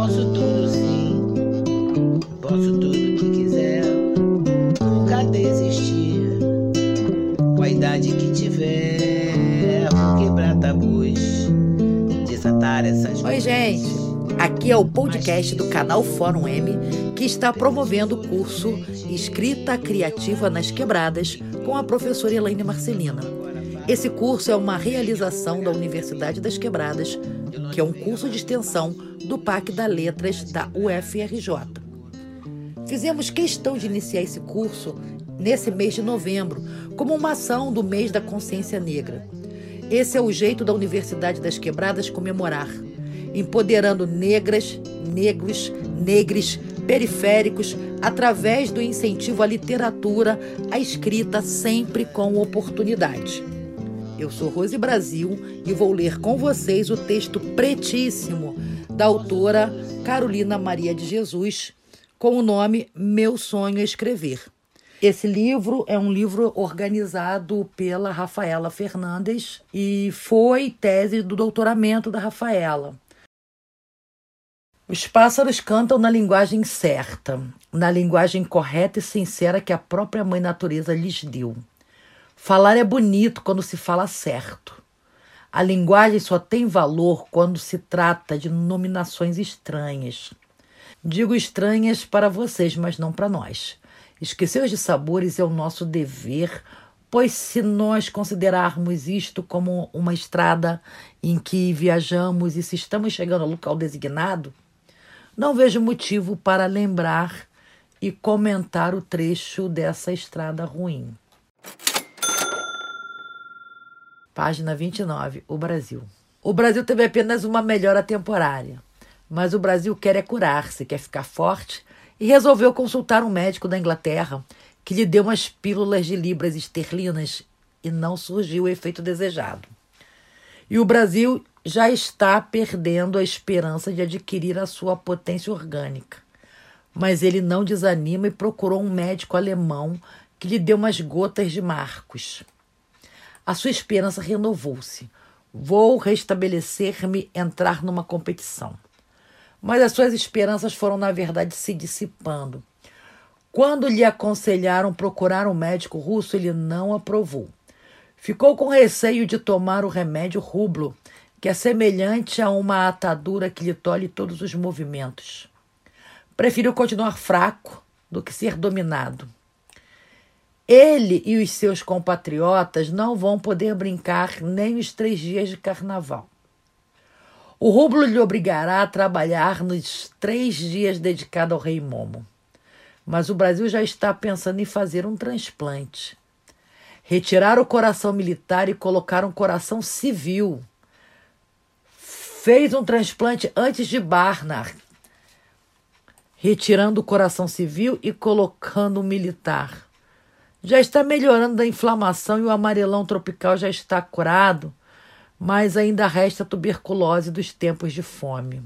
posso tudo sim, posso tudo que quiser, nunca desistir. Com a idade que tiver, vou quebrar tabus, desatar essas Oi, gente. Aqui é o podcast do canal Fórum M que está promovendo o curso Escrita Criativa nas Quebradas com a professora Elaine Marcelina. Esse curso é uma realização da Universidade das Quebradas, que é um curso de extensão do PAC da Letras da UFRJ. Fizemos questão de iniciar esse curso nesse mês de novembro, como uma ação do mês da consciência negra. Esse é o jeito da Universidade das Quebradas comemorar, empoderando negras, negros, negres, periféricos, através do incentivo à literatura, à escrita, sempre com oportunidade. Eu sou Rose Brasil e vou ler com vocês o texto pretíssimo da autora Carolina Maria de Jesus, com o nome Meu Sonho é Escrever. Esse livro é um livro organizado pela Rafaela Fernandes e foi tese do doutoramento da Rafaela. Os pássaros cantam na linguagem certa, na linguagem correta e sincera que a própria Mãe Natureza lhes deu. Falar é bonito quando se fala certo. A linguagem só tem valor quando se trata de nominações estranhas. Digo estranhas para vocês, mas não para nós. Esquecer de sabores é o nosso dever, pois se nós considerarmos isto como uma estrada em que viajamos e se estamos chegando ao local designado, não vejo motivo para lembrar e comentar o trecho dessa estrada ruim. Página 29. O Brasil. O Brasil teve apenas uma melhora temporária, mas o Brasil quer é curar-se, quer ficar forte e resolveu consultar um médico da Inglaterra que lhe deu umas pílulas de libras esterlinas e não surgiu o efeito desejado. E o Brasil já está perdendo a esperança de adquirir a sua potência orgânica. Mas ele não desanima e procurou um médico alemão que lhe deu umas gotas de Marcos. A sua esperança renovou-se. Vou restabelecer-me, entrar numa competição. Mas as suas esperanças foram, na verdade, se dissipando. Quando lhe aconselharam procurar um médico russo, ele não aprovou. Ficou com receio de tomar o remédio rublo, que é semelhante a uma atadura que lhe tolhe todos os movimentos. Preferiu continuar fraco do que ser dominado. Ele e os seus compatriotas não vão poder brincar nem os três dias de carnaval. O rublo lhe obrigará a trabalhar nos três dias dedicados ao rei Momo. Mas o Brasil já está pensando em fazer um transplante. Retirar o coração militar e colocar um coração civil fez um transplante antes de Barnard, retirando o coração civil e colocando o militar. Já está melhorando a inflamação e o amarelão tropical já está curado, mas ainda resta tuberculose dos tempos de fome.